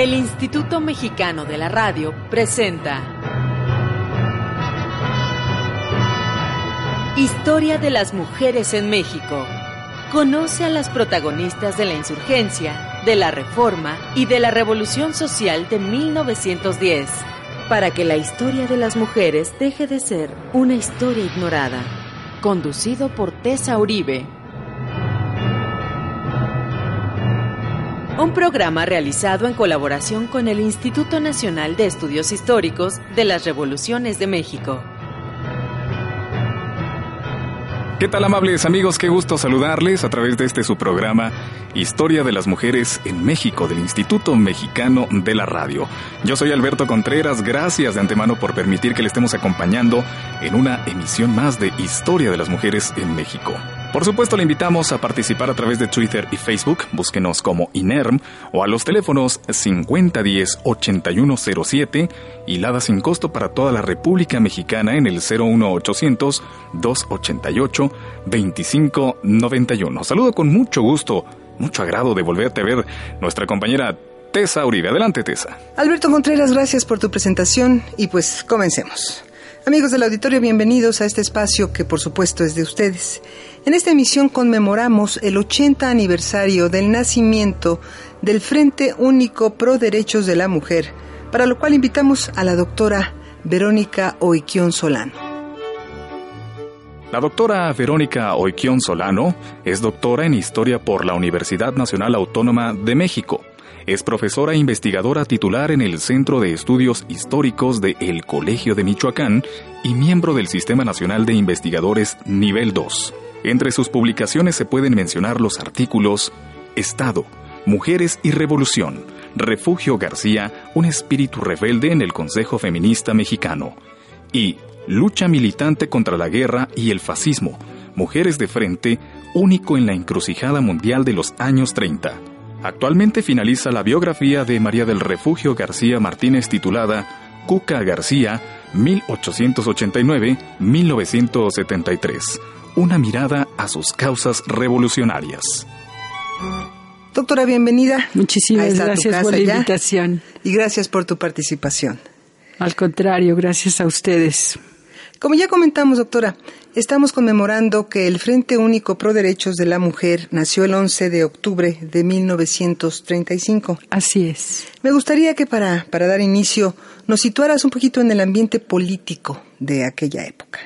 El Instituto Mexicano de la Radio presenta Historia de las mujeres en México. Conoce a las protagonistas de la insurgencia, de la reforma y de la revolución social de 1910, para que la historia de las mujeres deje de ser una historia ignorada. Conducido por Tessa Uribe. Un programa realizado en colaboración con el Instituto Nacional de Estudios Históricos de las Revoluciones de México. ¿Qué tal amables amigos? Qué gusto saludarles a través de este su programa Historia de las Mujeres en México del Instituto Mexicano de la Radio. Yo soy Alberto Contreras, gracias de antemano por permitir que le estemos acompañando en una emisión más de Historia de las Mujeres en México. Por supuesto, le invitamos a participar a través de Twitter y Facebook, búsquenos como INERM o a los teléfonos 5010-8107 y Lada sin costo para toda la República Mexicana en el 01800 288 2591. Saludo con mucho gusto, mucho agrado de volverte a ver nuestra compañera Tessa Uribe. Adelante, Tessa. Alberto Contreras, gracias por tu presentación y pues comencemos. Amigos del auditorio, bienvenidos a este espacio que por supuesto es de ustedes. En esta emisión conmemoramos el 80 aniversario del nacimiento del Frente Único Pro Derechos de la Mujer, para lo cual invitamos a la doctora Verónica Oiquión Solano. La doctora Verónica Oiquión Solano es doctora en Historia por la Universidad Nacional Autónoma de México. Es profesora e investigadora titular en el Centro de Estudios Históricos de El Colegio de Michoacán y miembro del Sistema Nacional de Investigadores Nivel 2. Entre sus publicaciones se pueden mencionar los artículos Estado, Mujeres y Revolución, Refugio García, un espíritu rebelde en el Consejo Feminista Mexicano, y Lucha militante contra la guerra y el fascismo, Mujeres de Frente, único en la encrucijada mundial de los años 30. Actualmente finaliza la biografía de María del Refugio García Martínez titulada Cuca García, 1889-1973. Una mirada a sus causas revolucionarias. Doctora, bienvenida. Muchísimas gracias por la invitación. Y gracias por tu participación. Al contrario, gracias a ustedes. Como ya comentamos, doctora, estamos conmemorando que el Frente Único Pro Derechos de la Mujer nació el 11 de octubre de 1935. Así es. Me gustaría que para, para dar inicio nos situaras un poquito en el ambiente político de aquella época.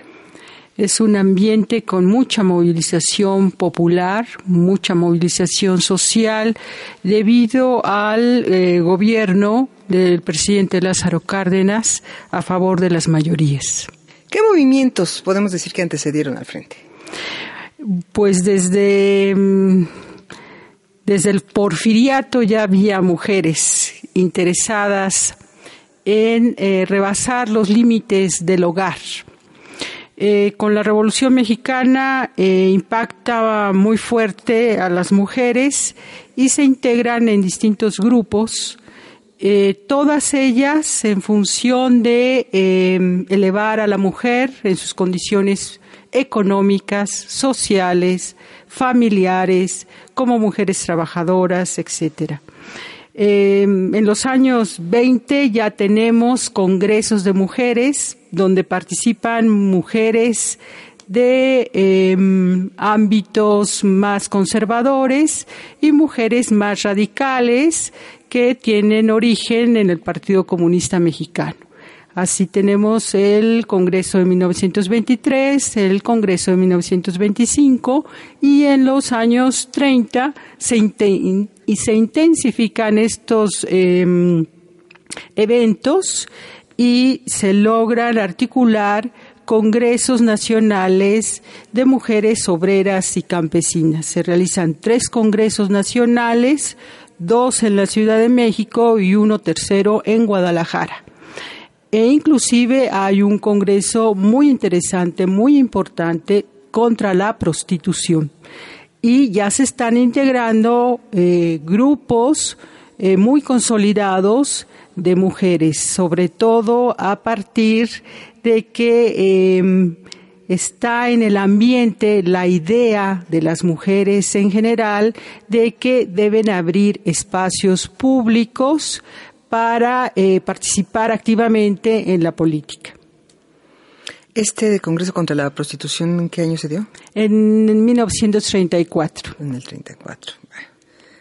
Es un ambiente con mucha movilización popular, mucha movilización social, debido al eh, gobierno del presidente Lázaro Cárdenas a favor de las mayorías. ¿Qué movimientos podemos decir que antecedieron al frente? Pues desde, mm, desde el porfiriato ya había mujeres interesadas en eh, rebasar los límites del hogar eh, con la Revolución Mexicana eh, impacta muy fuerte a las mujeres y se integran en distintos grupos, eh, todas ellas en función de elevar a la mujer en sus condiciones económicas, sociales, familiares, como mujeres trabajadoras, etcétera. en los años 20 ya tenemos congresos de mujeres donde participan mujeres de em, ámbitos más conservadores y mujeres más radicales que tienen origen en el Partido Comunista Mexicano. Así tenemos el Congreso de 1923, el Congreso de 1925 y en los años 30 se, y se intensifican estos em, eventos y se logran articular congresos nacionales de mujeres obreras y campesinas. Se realizan tres congresos nacionales, dos en la Ciudad de México y uno tercero en Guadalajara. E inclusive hay un congreso muy interesante, muy importante contra la prostitución. Y ya se están integrando eh, grupos eh, muy consolidados de mujeres, sobre todo a partir de que em, está en el ambiente la idea de las mujeres en general de que deben abrir espacios públicos para eh, participar activamente en la política. ¿Este Congreso contra la Prostitución en qué año se dio? En, 1934. En el 34.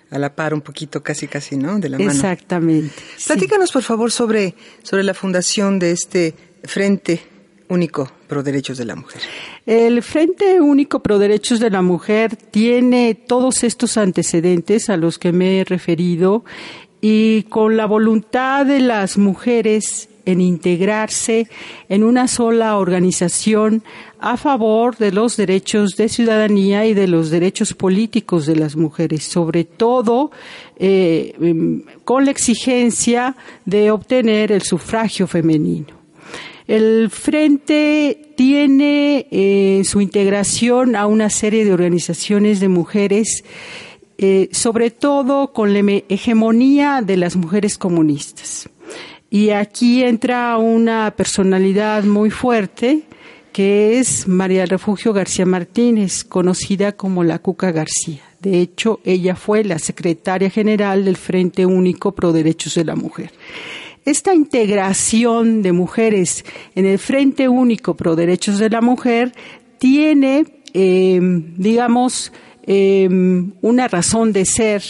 A la par un poquito, casi, casi, ¿no? De la mano. Exactamente. Platícanos, por favor, sobre, sobre la fundación de este Frente Único Pro Derechos de la Mujer. El Frente Único Pro Derechos de la Mujer tiene todos estos antecedentes a los que me he referido y con la voluntad de las mujeres en integrarse en una sola organización a favor de los derechos de ciudadanía y de los derechos políticos de las mujeres, sobre todo eh, em, con la exigencia de obtener el sufragio femenino. El Frente tiene eh, su integración a una serie de organizaciones de mujeres eh, sobre todo con la hegemonía de las mujeres comunistas. Y aquí entra una personalidad muy fuerte, que es María Refugio García Martínez, conocida como la Cuca García. De hecho, ella fue la secretaria general del Frente Único Pro Derechos de la Mujer. Esta integración de mujeres en el Frente Único Pro Derechos de la Mujer tiene, eh, digamos, Em, una razón de ser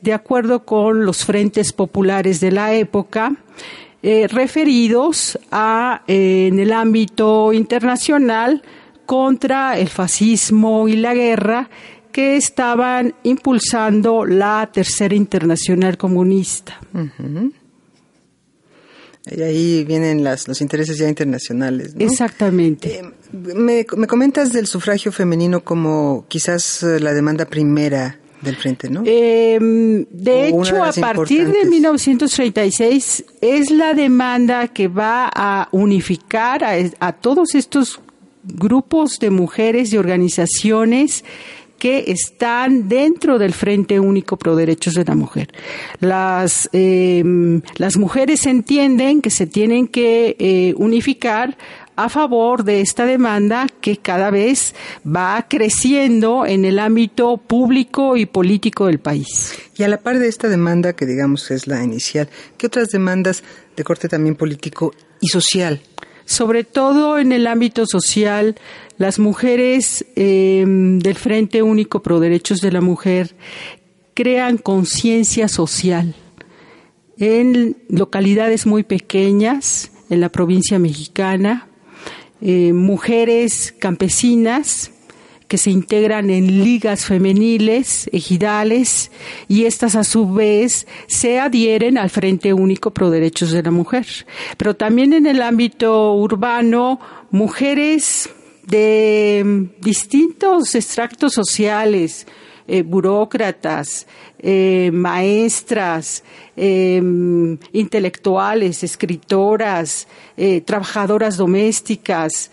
de acuerdo con los frentes populares de la época, eh, referidos a, en el ámbito internacional, contra el fascismo y la guerra que estaban impulsando la Tercera Internacional Comunista. Y ahí vienen las, los intereses ya internacionales. Exactamente. Eh, me, me, comentas del sufragio femenino como quizás eh, la demanda primera del frente, ¿no? Em, de hecho, a partir de 1936 es la demanda que va a unificar a, a todos estos grupos de mujeres y organizaciones que están dentro del Frente Único Pro Derechos de la Mujer. Las, em, las mujeres entienden que se tienen que eh, unificar a favor de esta demanda que cada vez va creciendo en el ámbito público y político del país. Y a la par de esta demanda, que digamos es la inicial, ¿qué otras demandas de corte también político y social sobre todo en el ámbito social, las mujeres eh, del Frente Único Pro Derechos de la Mujer crean conciencia social en localidades muy pequeñas, en la provincia mexicana, eh, mujeres campesinas que se integran en ligas femeniles, ejidales, y estas a su vez se adhieren al Frente Único Pro Derechos de la Mujer. Pero también en el ámbito urbano, mujeres de distintos extractos sociales, eh, burócratas, eh, maestras, em, intelectuales, escritoras, eh, trabajadoras domésticas.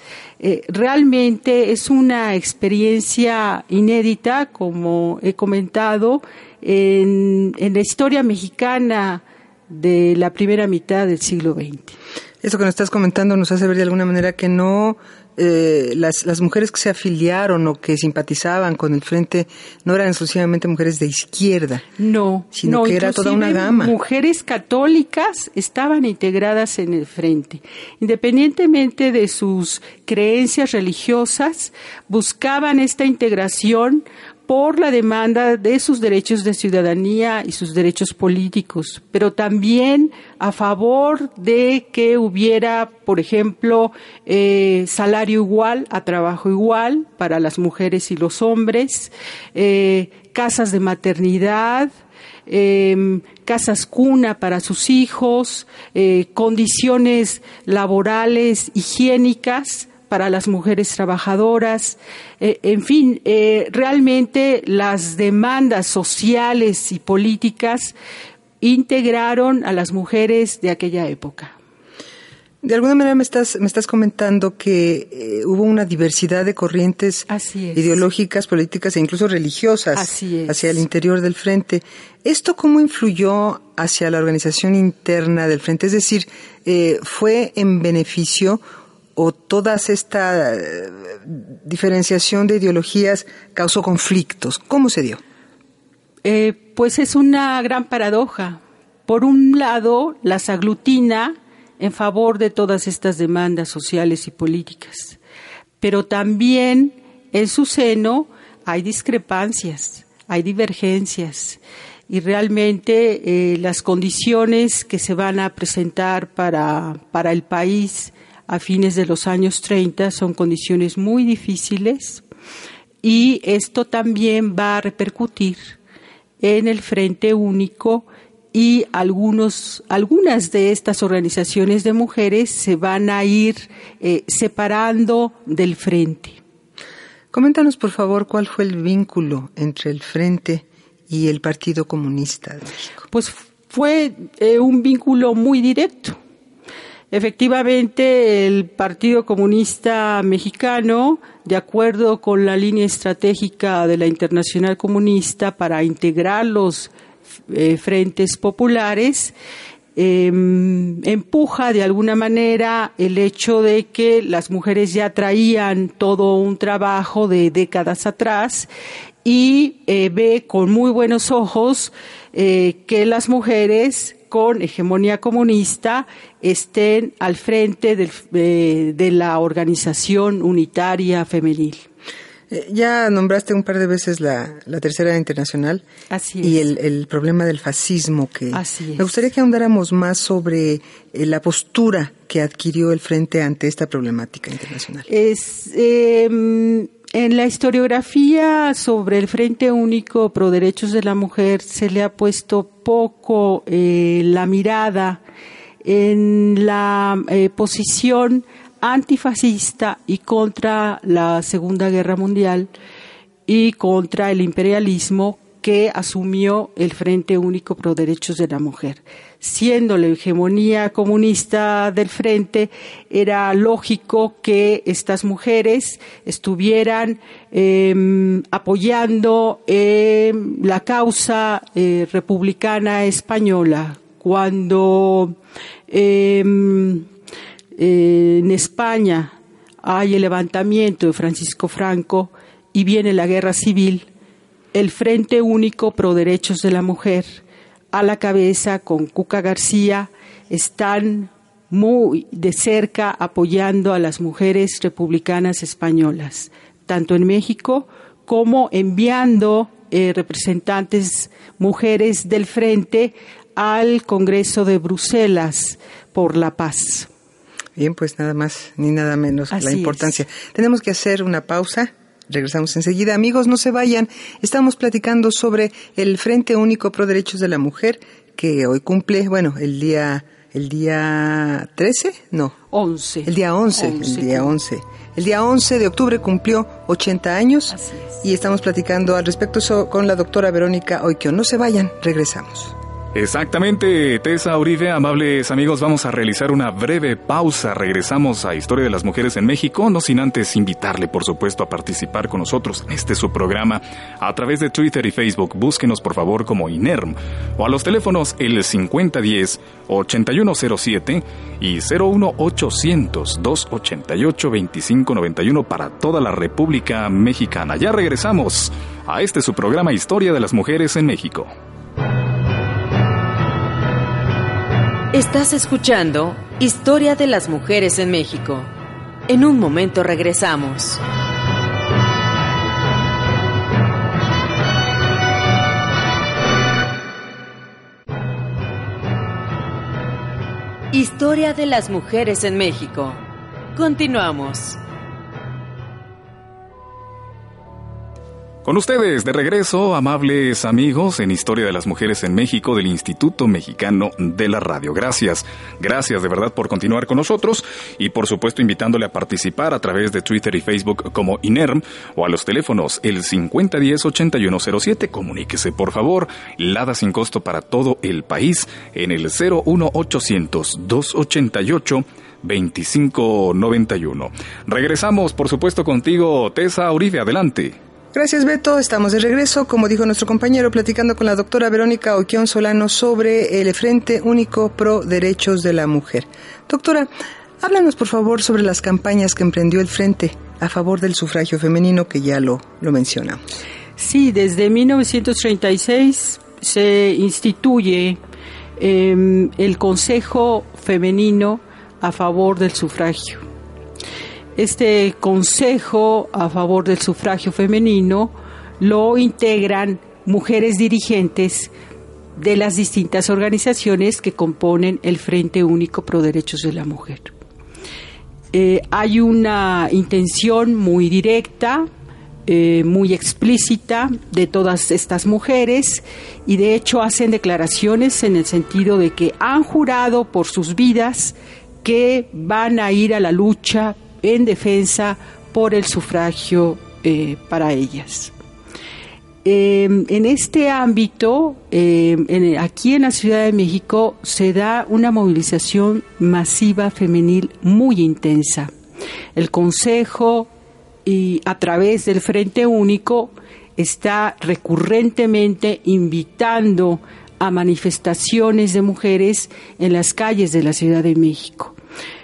realmente es una experiencia inédita, como he comentado, en, en la historia mexicana de la primera mitad del siglo XX. Eso que nos estás comentando nos hace ver de alguna manera que no eh, las, las mujeres que se afiliaron o que simpatizaban con el frente no eran exclusivamente mujeres de izquierda. No, sino que era toda una gama. Mujeres católicas estaban integradas en el frente. Independientemente de sus creencias religiosas, buscaban esta integración por la demanda de sus derechos de ciudadanía y sus derechos políticos, pero también a favor de que hubiera, por ejemplo, eh, salario igual a trabajo igual para las mujeres y los hombres, eh, casas de maternidad, em, casas cuna para sus hijos, eh, condiciones laborales higiénicas para las mujeres trabajadoras, eh, en fin, eh, realmente las demandas sociales y políticas integraron a las mujeres de aquella época. De alguna manera me estás, me estás comentando que eh, hubo una diversidad de corrientes ideológicas, políticas e incluso religiosas hacia el interior del frente. ¿Esto cómo influyó hacia la organización interna del frente? Es decir, ¿fue en beneficio o toda esta eh, diferenciación de ideologías causó conflictos? ¿Cómo se dio? Eh, pues es una gran paradoja. Por un lado, las aglutina en favor de todas estas demandas sociales y políticas, pero también en su seno hay discrepancias, hay divergencias y realmente eh, las condiciones que se van a presentar para, para el país a fines de los años 30 son condiciones muy difíciles y esto también va a repercutir en el Frente Único y algunos, algunas de estas organizaciones de mujeres se van a ir eh, separando del Frente. Coméntanos, por favor, cuál fue el vínculo entre el Frente y el Partido Comunista de México. Pues fue eh, un vínculo muy directo. Efectivamente, el Partido Comunista Mexicano, de acuerdo con la línea estratégica de la Internacional Comunista para integrar los eh, frentes populares, em, empuja de alguna manera el hecho de que las mujeres ya traían todo un trabajo de décadas atrás y eh, ve con muy buenos ojos eh, que las mujeres con hegemonía comunista estén al frente de la organización unitaria femenil. Eh, ya nombraste un par de veces la, tercera internacional Así y el, problema del fascismo que Así me gustaría que ahondáramos más sobre eh, la postura que adquirió el frente ante esta problemática internacional. Es em, en la historiografía sobre el Frente Único Pro Derechos de la Mujer se le ha puesto poco eh, la mirada en la posición antifascista y contra la Segunda Guerra Mundial y contra el imperialismo que asumió el Frente Único Pro Derechos de la Mujer. Siendo la hegemonía comunista del Frente, era lógico que estas mujeres estuvieran em, apoyando em, la causa eh, republicana española. Cuando em, en España hay el levantamiento de Francisco Franco y viene la guerra civil, el Frente Único Pro Derechos de la Mujer, a la cabeza con Cuca García, están muy de cerca apoyando a las mujeres republicanas españolas, tanto en México como enviando eh, representantes mujeres del Frente al Congreso de Bruselas por la paz. Bien, pues nada más ni nada menos la importancia. Tenemos que hacer una pausa. Regresamos enseguida. Amigos, no se vayan. Estamos platicando sobre el Frente Único Pro Derechos de la Mujer que hoy cumple, bueno, el día el día 13, no. 11. El día 11, el día 11. El día 11 de octubre cumplió 80 años y estamos platicando al respecto con la doctora Verónica Oikio. No se vayan, regresamos. Exactamente, Tessa Uribe, amables amigos, vamos a realizar una breve pausa. Regresamos a Historia de las Mujeres en México, no sin antes invitarle, por supuesto, a participar con nosotros en este su programa a través de Twitter y Facebook. Búsquenos, por favor, como INERM o a los teléfonos el 5010-8107 y 01800-288-2591 para toda la República Mexicana. Ya regresamos a este su programa Historia de las Mujeres en México. Estás escuchando Historia de las Mujeres en México. En un momento regresamos. Historia de las Mujeres en México. Continuamos. Con ustedes, de regreso, amables amigos, en Historia de las Mujeres en México del Instituto Mexicano de la Radio. Gracias, gracias de verdad por continuar con nosotros y por supuesto invitándole a participar a través de Twitter y Facebook como INERM o a los teléfonos el 5010-8107. Comuníquese por favor, lada sin costo para todo el país en el 01800 288 2591. Regresamos, por supuesto, contigo, Tessa Uribe. Adelante. Gracias, Beto. Estamos de regreso, como dijo nuestro compañero, platicando con la doctora Verónica Oquión Solano sobre el Frente Único Pro Derechos de la Mujer. Doctora, Háblanos, por favor, sobre las campañas que emprendió el Frente a favor del sufragio femenino, que ya lo, lo mencionamos. Sí, desde 1936 se instituye em, el Consejo Femenino a favor del sufragio. Este Consejo a favor del sufragio femenino lo integran mujeres dirigentes de las distintas organizaciones que componen el Frente Único Pro Derechos de la Mujer. Eh, hay una intención muy directa, eh, muy explícita de todas estas mujeres y de hecho hacen declaraciones en el sentido de que han jurado por sus vidas que van a ir a la lucha en defensa por el sufragio eh, para ellas. Em, en este ámbito, em, aquí en la Ciudad de México, se da una movilización masiva femenil muy intensa. El Consejo, y a través del Frente Único, está recurrentemente invitando a manifestaciones de mujeres en las calles de la Ciudad de México.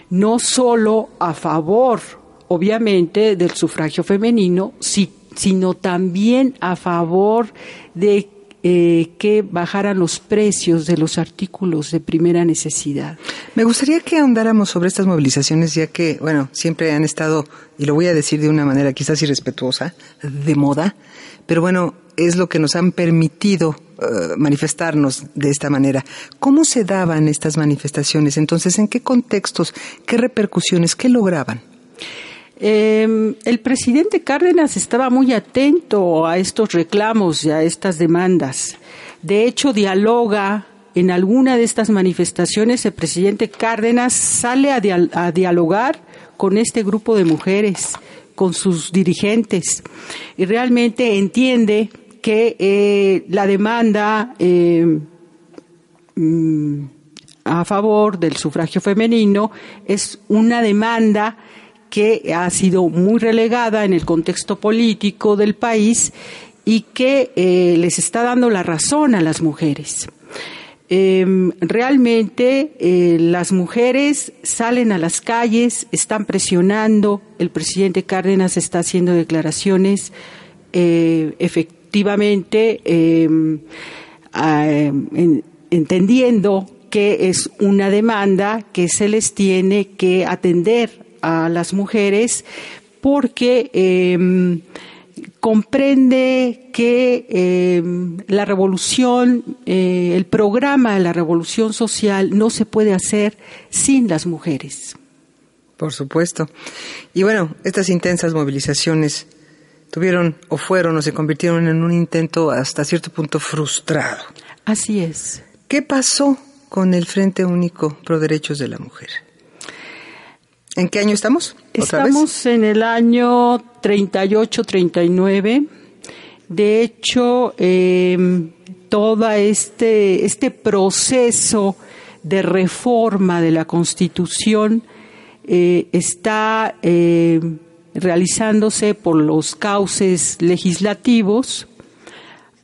No solo a favor, obviamente, del sufragio femenino, sino también a favor de eh, que bajaran los precios de los artículos de primera necesidad. Me gustaría que ahondáramos sobre estas movilizaciones, ya que, bueno, siempre han estado, y lo voy a decir de una manera quizás irrespetuosa, de moda, pero bueno, es lo que nos han permitido eh, manifestarnos de esta manera. ¿Cómo se daban estas manifestaciones? Entonces, ¿en qué contextos? ¿Qué repercusiones? ¿Qué lograban? Eh, el presidente Cárdenas estaba muy atento a estos reclamos y a estas demandas. De hecho, dialoga en alguna de estas manifestaciones. El presidente Cárdenas sale a, dialogar con este grupo de mujeres, con sus dirigentes, y realmente entiende que eh, la demanda eh, mm, a favor del sufragio femenino es una demanda que ha sido muy relegada en el contexto político del país y que eh, les está dando la razón a las mujeres. Em, realmente eh, las mujeres salen a las calles, están presionando, el presidente Cárdenas está haciendo declaraciones eh, efectivamente em, entendiendo que es una demanda que se les tiene que atender a las mujeres porque em, comprende que em, la revolución, eh, el programa de la revolución social no se puede hacer sin las mujeres. Por supuesto. Y bueno, estas intensas movilizaciones tuvieron o fueron o se convirtieron en un intento hasta cierto punto frustrado. Así es. ¿Qué pasó con el Frente Único Pro Derechos de la Mujer? ¿En qué año estamos? Estamos en el año 38-39. De hecho, eh, todo este, este proceso de reforma de la Constitución eh, está eh, realizándose por los cauces legislativos.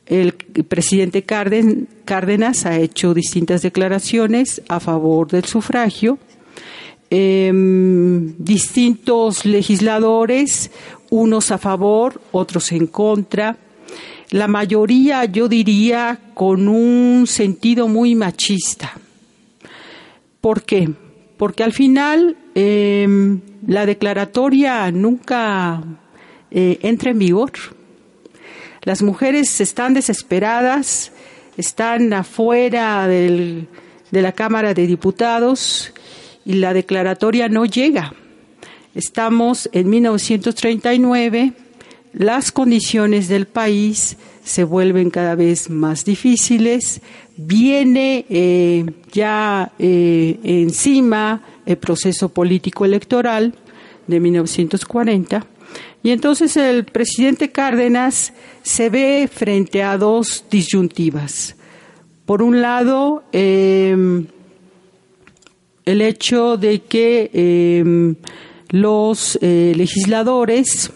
El presidente Cárdenas ha hecho distintas declaraciones a favor del sufragio Em, distintos legisladores, unos a favor, otros en contra. La mayoría, yo diría, con un sentido muy machista. ¿Por qué? Porque al final em, la declaratoria nunca eh, entra en vigor. Las mujeres están desesperadas, están afuera de la Cámara de Diputados y la declaratoria no llega. Estamos en 1939, las condiciones del país se vuelven cada vez más difíciles, viene eh, ya eh, encima el proceso político electoral de 1940 y entonces el presidente Cárdenas se ve frente a dos disyuntivas. Por un lado, eh, el hecho de que em, los eh, legisladores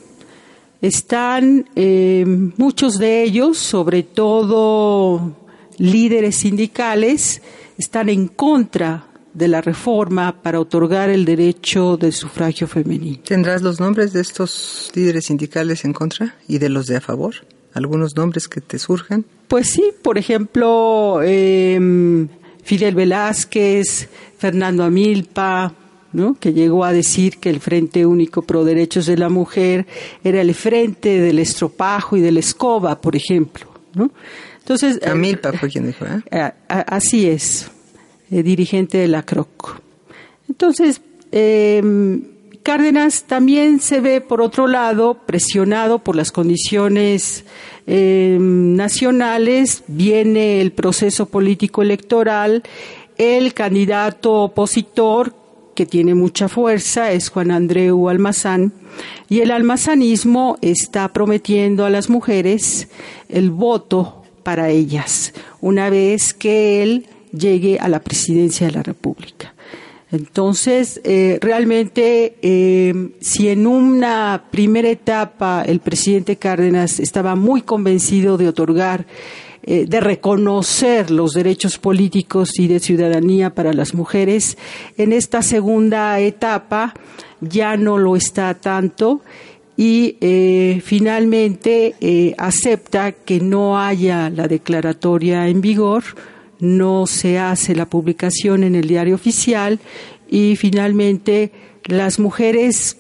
están, em, muchos de ellos, sobre todo líderes sindicales, están en contra de la reforma para otorgar el derecho del sufragio femenino. ¿Tendrás los nombres de estos líderes sindicales en contra y de los de a favor? ¿Algunos nombres que te surjan? Pues sí, por ejemplo, em, Fidel Velázquez, Fernando Amilpa, ¿no? que llegó a decir que el Frente Único Pro Derechos de la Mujer era el frente del estropajo y de la escoba, por ejemplo. ¿no? Entonces, eh, Amilpa fue quien dijo. ¿eh? eh así es, dirigente de la CROC. Entonces, em, Cárdenas también se ve, por otro lado, presionado por las condiciones em, nacionales. Viene el proceso político electoral. El candidato opositor, que tiene mucha fuerza, es Juan Andreu Almazán. Y el almazanismo está prometiendo a las mujeres el voto para ellas, una vez que él llegue a la presidencia de la República. Entonces, eh, realmente, eh, si en una primera etapa el presidente Cárdenas estaba muy convencido de otorgar, eh, de reconocer los derechos políticos y de ciudadanía para las mujeres, en esta segunda etapa ya no lo está tanto y finalmente acepta que no haya la declaratoria en vigor, no se hace la publicación en el diario oficial y finalmente las mujeres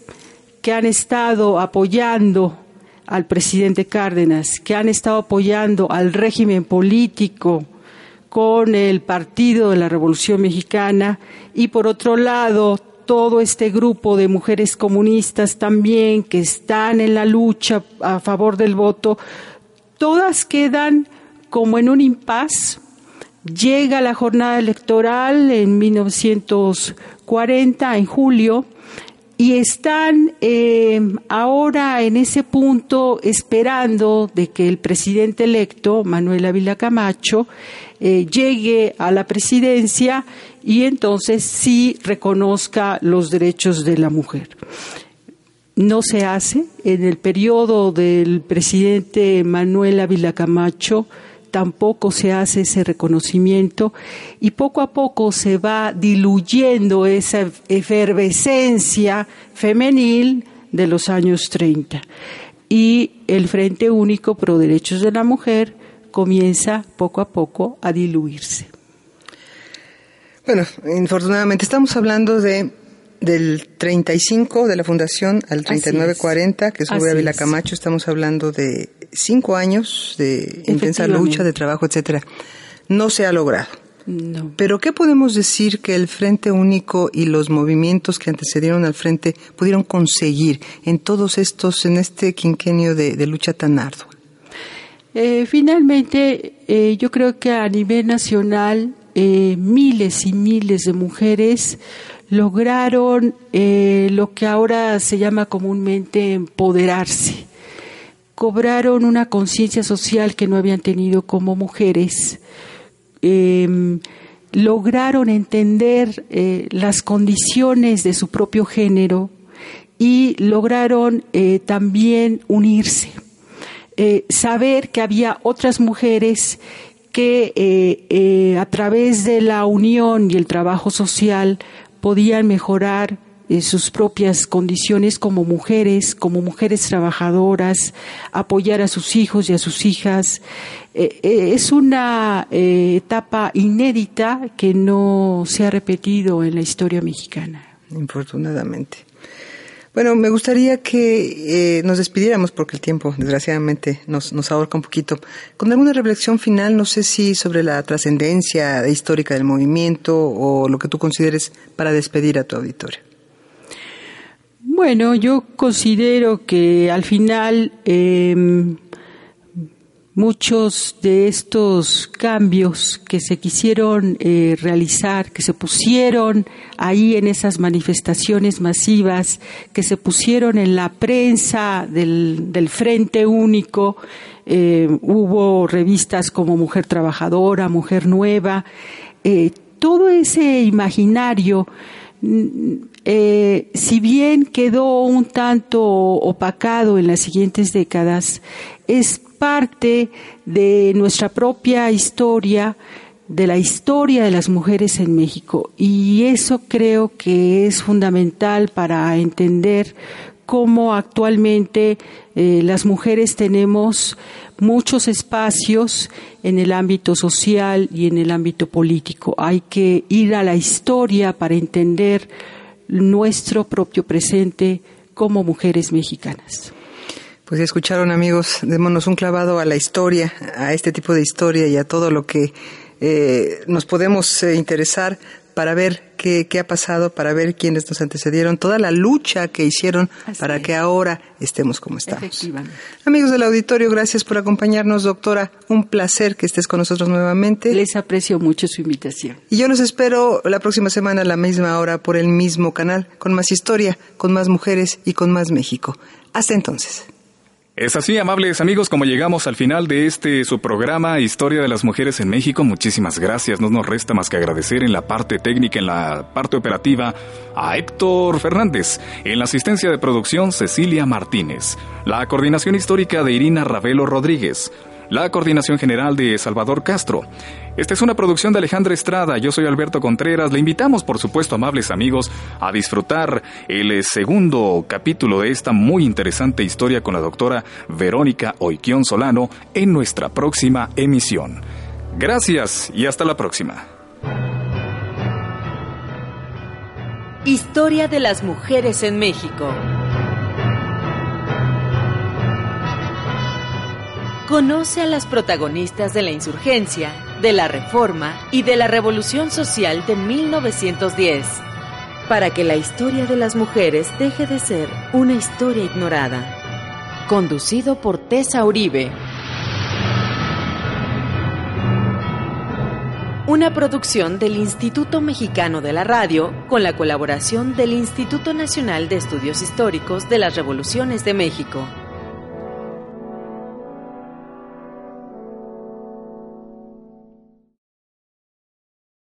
que han estado apoyando al presidente Cárdenas, que han estado apoyando al régimen político con el Partido de la Revolución Mexicana y por otro lado todo este grupo de mujeres comunistas también que están en la lucha a favor del voto, todas quedan como en un impas Llega la jornada electoral en 1940, en julio, y están eh, ahora en ese punto esperando de que el presidente electo, Manuel Ávila Camacho, eh, llegue a la presidencia y entonces sí reconozca los derechos de la mujer. No se hace. En el periodo del presidente Manuel Ávila Camacho, tampoco se hace ese reconocimiento y poco a poco se va diluyendo esa efervescencia femenil de los años 30. Y el Frente Único Pro Derechos de la Mujer comienza poco a poco a diluirse. Bueno, infortunadamente estamos hablando de del 35 de la fundación al 3940, que sube Ávila Camacho, estamos hablando de cinco años de intensa lucha, de trabajo, etcétera. No se ha logrado. No. Pero ¿qué podemos decir que el Frente Único y los movimientos que antecedieron al Frente pudieron conseguir en todos estos, en este quinquenio de, lucha tan ardua? Eh, finalmente, eh, yo creo que a nivel nacional, eh, miles y miles de mujeres lograron lo que ahora se llama comúnmente empoderarse cobraron una conciencia social que no habían tenido como mujeres, em, lograron entender eh, las condiciones de su propio género y lograron eh, también unirse, eh, saber que había otras mujeres que a través de la unión y el trabajo social podían mejorar sus propias condiciones como mujeres, como mujeres trabajadoras, apoyar a sus hijos y a sus hijas. Eh, eh, es una eh, etapa inédita que no se ha repetido en la historia mexicana. Infortunadamente. Bueno, me gustaría que nos despidiéramos porque el tiempo, desgraciadamente, nos, nos ahorca un poquito. Con alguna reflexión final, no sé si sobre la trascendencia histórica del movimiento o lo que tú consideres para despedir a tu auditorio. Bueno, yo considero que al final em, muchos de estos cambios que se quisieron eh, realizar, que se pusieron ahí en esas manifestaciones masivas, que se pusieron en la prensa del, Frente Único, eh, hubo revistas como Mujer Trabajadora, Mujer Nueva, eh, todo ese imaginario eh, si bien quedó un tanto opacado en las siguientes décadas, es parte de nuestra propia historia de la historia de las mujeres en México. Y eso creo que es fundamental para entender cómo actualmente eh, las mujeres tenemos muchos espacios en el ámbito social y en el ámbito político. Hay que ir a la historia para entender nuestro propio presente como mujeres mexicanas. Pues ya escucharon amigos, démonos un clavado a la historia, a este tipo de historia y a todo lo que eh, nos podemos eh, interesar para ver qué, qué, ha pasado, para ver quiénes nos antecedieron, toda la lucha que hicieron para que ahora estemos como estamos. Amigos del auditorio, gracias por acompañarnos, doctora. Un placer que estés con nosotros nuevamente. Les aprecio mucho su invitación. Y yo los espero la próxima semana a la misma hora por el mismo canal, con más historia, con más mujeres y con más México. Hasta entonces. Es así, amables amigos, como llegamos al final de este su programa Historia de las Mujeres en México. Muchísimas gracias. No nos resta más que agradecer en la parte técnica, en la parte operativa, a Héctor Fernández, en la asistencia de producción Cecilia Martínez, la coordinación histórica de Irina Ravelo Rodríguez, la coordinación general de Salvador Castro. Esta es una producción de Alejandra Estrada, yo soy Alberto Contreras, le invitamos por supuesto amables amigos a disfrutar el segundo capítulo de esta muy interesante historia con la doctora Verónica Oiquión Solano en nuestra próxima emisión. Gracias y hasta la próxima. Historia de las mujeres en México. Conoce a las protagonistas de la insurgencia, de la reforma y de la revolución social de 1910, para que la historia de las mujeres deje de ser una historia ignorada. Conducido por Tessa Uribe. Una producción del Instituto Mexicano de la Radio con la colaboración del Instituto Nacional de Estudios Históricos de las Revoluciones de México.